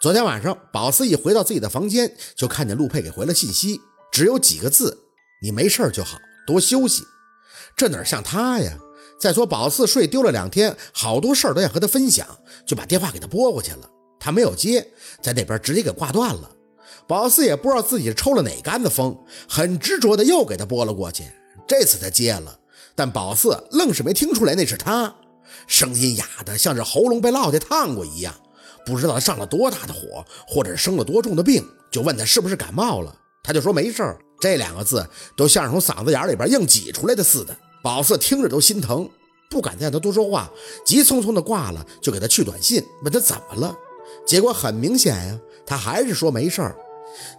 昨天晚上，宝四一回到自己的房间，就看见陆佩给回了信息，只有几个字：“你没事就好，多休息。”这哪像他呀？再说宝四睡丢了两天，好多事儿都要和他分享，就把电话给他拨过去了。他没有接，在那边直接给挂断了。宝四也不知道自己抽了哪杆子风，很执着的又给他拨了过去。这次他接了，但宝四愣是没听出来那是他，声音哑的像是喉咙被烙铁烫过一样。不知道他上了多大的火，或者生了多重的病，就问他是不是感冒了，他就说没事儿。这两个字都像是从嗓子眼里边硬挤出来的似的。宝四听着都心疼，不敢再让他多说话，急匆匆的挂了，就给他去短信，问他怎么了。结果很明显呀，他还是说没事儿。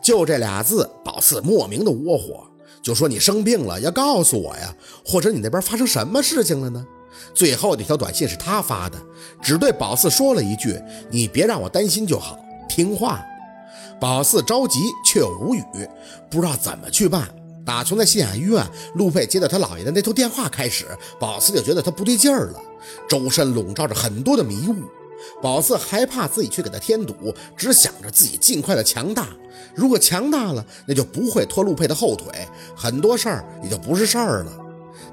就这俩字，宝四莫名的窝火，就说你生病了要告诉我呀，或者你那边发生什么事情了呢？最后那条短信是他发的，只对宝四说了一句：“你别让我担心就好，听话。”宝四着急却无语，不知道怎么去办。打从在县医院陆佩接到他姥爷的那通电话开始，宝四就觉得他不对劲儿了，周身笼罩着很多的迷雾。宝四害怕自己去给他添堵，只想着自己尽快的强大。如果强大了，那就不会拖陆佩的后腿，很多事儿也就不是事儿了。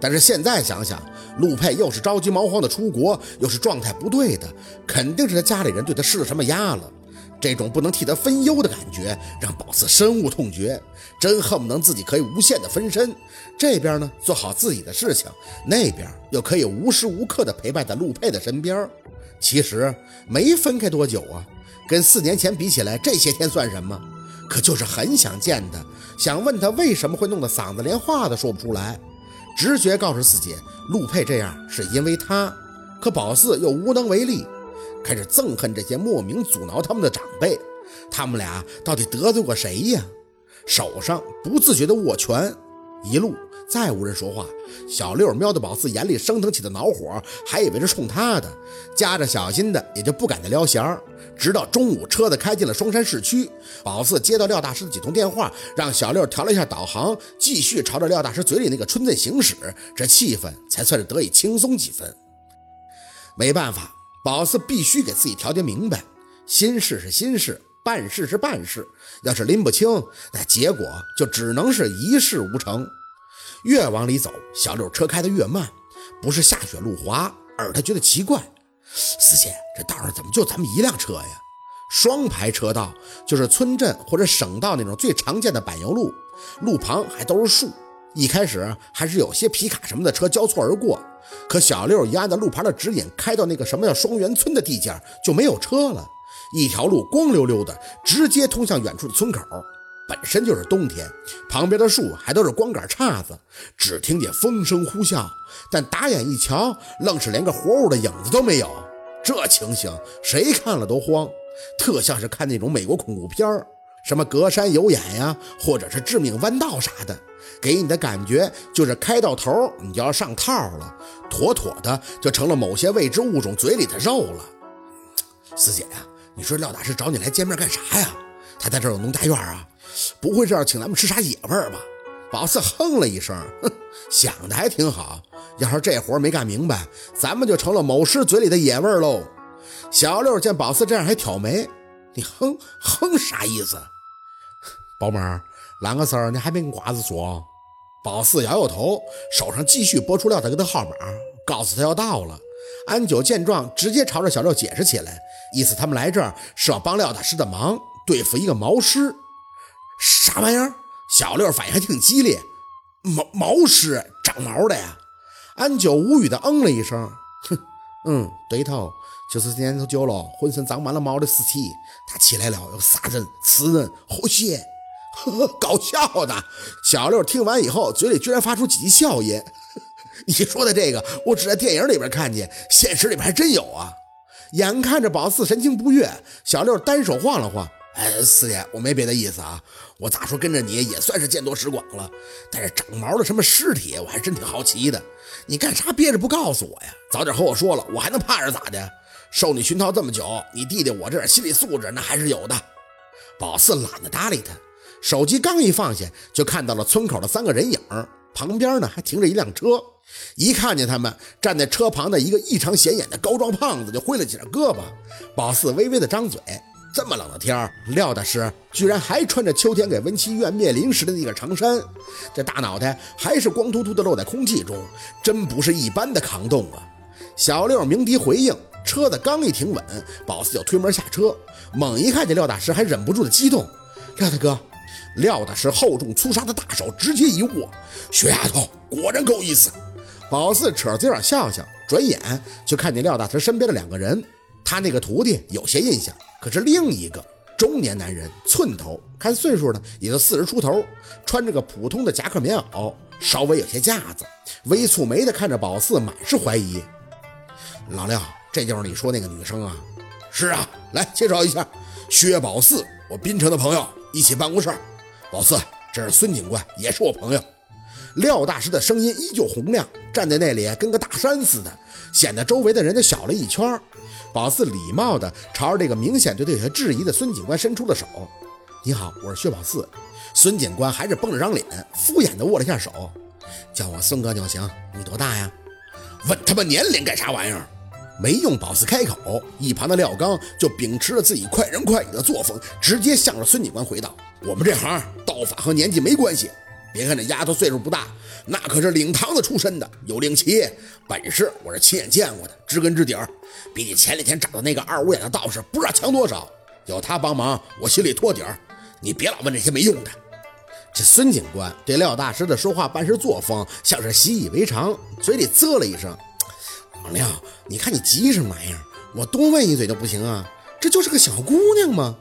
但是现在想想，陆佩又是着急忙慌的出国，又是状态不对的，肯定是他家里人对他施了什么压了。这种不能替他分忧的感觉，让宝四深恶痛绝，真恨不能自己可以无限的分身。这边呢，做好自己的事情，那边又可以无时无刻的陪伴在陆佩的身边。其实没分开多久啊，跟四年前比起来，这些天算什么？可就是很想见他，想问他为什么会弄得嗓子连话都说不出来。直觉告诉自己，陆佩这样是因为他，可宝四又无能为力，开始憎恨这些莫名阻挠他们的长辈。他们俩到底得罪过谁呀？手上不自觉的握拳，一路再无人说话。小六瞄的宝四眼里升腾起的恼火，还以为是冲他的，夹着小心的也就不敢再撩弦儿。直到中午，车子开进了双山市区，宝四接到廖大师的几通电话，让小六调了一下导航，继续朝着廖大师嘴里那个村子行驶，这气氛才算是得以轻松几分。没办法，宝四必须给自己调节明白，心事是心事，办事是办事，要是拎不清，那结果就只能是一事无成。越往里走，小六车开得越慢，不是下雪路滑，而他觉得奇怪。四姐，这道上怎么就咱们一辆车呀？双排车道就是村镇或者省道那种最常见的柏油路，路旁还都是树。一开始还是有些皮卡什么的车交错而过，可小六一按照路牌的指引，开到那个什么叫双元村的地界，就没有车了。一条路光溜溜的，直接通向远处的村口。本身就是冬天，旁边的树还都是光杆叉子，只听见风声呼啸，但打眼一瞧，愣是连个活物的影子都没有。这情形谁看了都慌，特像是看那种美国恐怖片儿，什么隔山有眼呀，或者是致命弯道啥的，给你的感觉就是开到头你就要上套了，妥妥的就成了某些未知物种嘴里的肉了。四姐呀，你说廖大师找你来见面干啥呀？他在这有农家院啊？不会是要请咱们吃啥野味儿吧？宝四哼了一声，哼，想的还挺好。要是这活没干明白，咱们就成了某师嘴里的野味喽。小六见宝四这样，还挑眉：“你哼哼啥意思？”宝妹儿，啷个事儿？你还没跟瓜子说？宝四摇摇头，手上继续拨出廖大哥的号码，告诉他要到了。安九见状，直接朝着小六解释起来，意思他们来这儿是要帮廖大师的忙，对付一个毛师。啥玩意儿？小六反应还挺激烈。毛毛师长毛的呀？安九无语的嗯了一声，哼，嗯，对头，就是年头久了，浑身长满了毛的尸体。他起来了，要杀人、吃人、喝血，呵呵，搞笑的。小六听完以后，嘴里居然发出几句笑音。你说的这个，我只在电影里边看见，现实里边还真有啊。眼看着宝四神情不悦，小六单手晃了晃。哎，四爷，我没别的意思啊。我咋说跟着你也算是见多识广了，但是长毛的什么尸体，我还真挺好奇的。你干啥憋着不告诉我呀？早点和我说了，我还能怕着咋的？受你熏陶这么久，你弟弟我这点心理素质那还是有的。宝四懒得搭理他，手机刚一放下，就看到了村口的三个人影，旁边呢还停着一辆车。一看见他们站在车旁的一个异常显眼的高壮胖子，就挥了几下胳膊。宝四微微的张嘴。这么冷的天儿，廖大师居然还穿着秋天给文琪医院灭灵时的那个长衫，这大脑袋还是光秃秃的露在空气中，真不是一般的抗冻啊！小六鸣笛回应，车子刚一停稳，宝四就推门下车，猛一看见廖大师，还忍不住的激动。廖大哥，廖大师厚重粗沙的大手直接一握，雪丫头果然够意思。宝四扯着嘴角笑笑，转眼就看见廖大师身边的两个人，他那个徒弟有些印象。可是另一个中年男人，寸头，看岁数呢，也就四十出头，穿着个普通的夹克棉袄，稍微有些架子，微蹙眉的看着宝四，满是怀疑。老廖，这就是你说那个女生啊？是啊，来介绍一下，薛宝四，我滨城的朋友，一起办公室。宝四，这是孙警官，也是我朋友。廖大师的声音依旧洪亮，站在那里跟个大山似的，显得周围的人都小了一圈。宝四礼貌地朝着这个明显对他有些质疑的孙警官伸出了手。“你好，我是薛宝四。”孙警官还是绷着张脸，敷衍地握了一下手，“叫我孙哥就行。你多大呀？”“问他妈年龄干啥玩意儿？”没用宝四开口，一旁的廖刚就秉持着自己快人快语的作风，直接向着孙警官回道：“我们这行道法和年纪没关系。别看这丫头岁数不大，那可是领堂子出身的，有令旗，本事我是亲眼见过的，知根知底儿。”比你前两天找的那个二五眼的道士不知道强多少，有他帮忙，我心里托底儿。你别老问这些没用的。这孙警官对廖大师的说话办事作风像是习以为常，嘴里啧了一声：“老廖，你看你急什么玩意儿？我多问一嘴都不行啊？这就是个小姑娘吗？”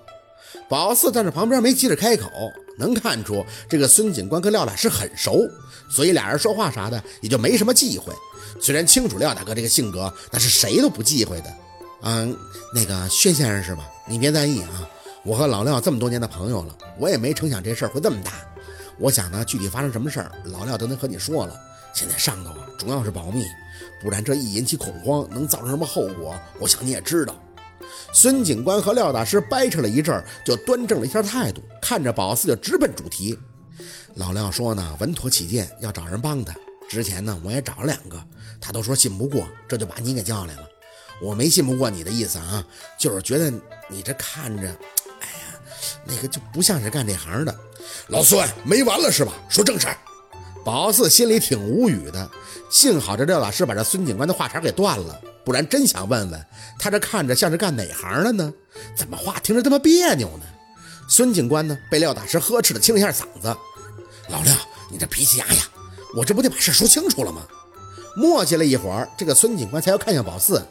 宝四站在旁边没急着开口，能看出这个孙警官跟廖大师很熟，所以俩人说话啥的也就没什么忌讳。虽然清楚廖大哥这个性格，但是谁都不忌讳的。嗯，那个薛先生是吧？你别在意啊，我和老廖这么多年的朋友了，我也没成想这事儿会这么大。我想呢，具体发生什么事儿，老廖都能和你说了。现在上头啊，主要是保密，不然这一引起恐慌，能造成什么后果？我想你也知道。孙警官和廖大师掰扯了一阵，就端正了一下态度，看着宝四就直奔主题。老廖说呢，稳妥起见，要找人帮他。之前呢，我也找了两个，他都说信不过，这就把你给叫来了。我没信不过你的意思啊，就是觉得你这看着，哎呀，那个就不像是干这行的。老孙没完了是吧？说正事儿。宝四心里挺无语的，幸好这廖老师把这孙警官的话茬给断了，不然真想问问他这看着像是干哪行的呢？怎么话听着这么别扭呢？孙警官呢，被廖大师呵斥的清了一下嗓子：“老廖，你这脾气呀呀！”我这不得把事说清楚了吗？磨叽了一会儿，这个孙警官才又看向宝四。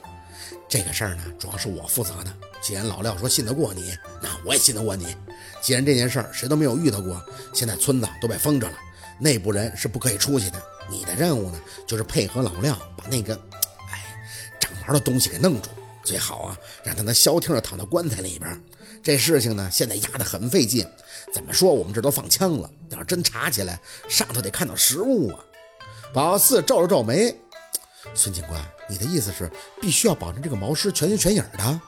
这个事儿呢，主要是我负责的。既然老廖说信得过你，那我也信得过你。既然这件事儿谁都没有遇到过，现在村子都被封着了，内部人是不可以出去的。你的任务呢，就是配合老廖把那个，哎，长毛的东西给弄住。最好啊，让他能消停的躺到棺材里边。这事情呢，现在压得很费劲。怎么说，我们这都放枪了，要是真查起来，上头得看到实物啊。宝四皱了皱眉，孙警官，你的意思是必须要保证这个毛尸全形全影的？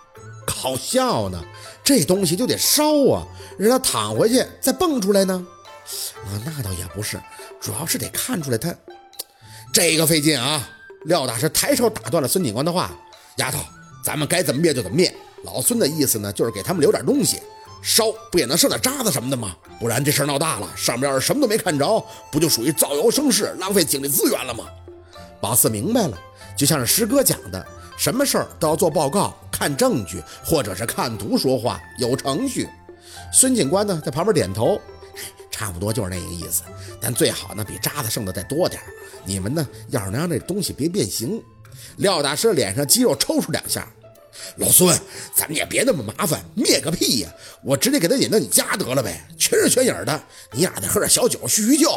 搞笑呢，这东西就得烧啊，让他躺回去再蹦出来呢？啊，那倒也不是，主要是得看出来他这个费劲啊。廖大师抬手打断了孙警官的话：“丫头。”咱们该怎么灭就怎么灭。老孙的意思呢，就是给他们留点东西，烧不也能剩点渣子什么的吗？不然这事儿闹大了，上边什么都没看着，不就属于造谣生事、浪费警力资源了吗？宝四明白了，就像是师哥讲的，什么事儿都要做报告、看证据，或者是看图说话，有程序。孙警官呢，在旁边点头，差不多就是那个意思。但最好呢，比渣子剩的再多点你们呢，要是能让这东西别变形。廖大师脸上肌肉抽搐两下，老孙，咱们也别那么麻烦，灭个屁呀！我直接给他引到你家得了呗，全是全影的，你俩再喝点小酒叙叙旧。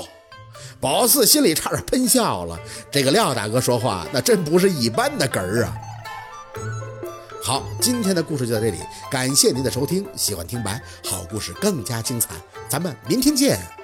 宝四心里差点喷笑了，这个廖大哥说话那真不是一般的哏儿啊！好，今天的故事就到这里，感谢您的收听，喜欢听白好故事更加精彩，咱们明天见。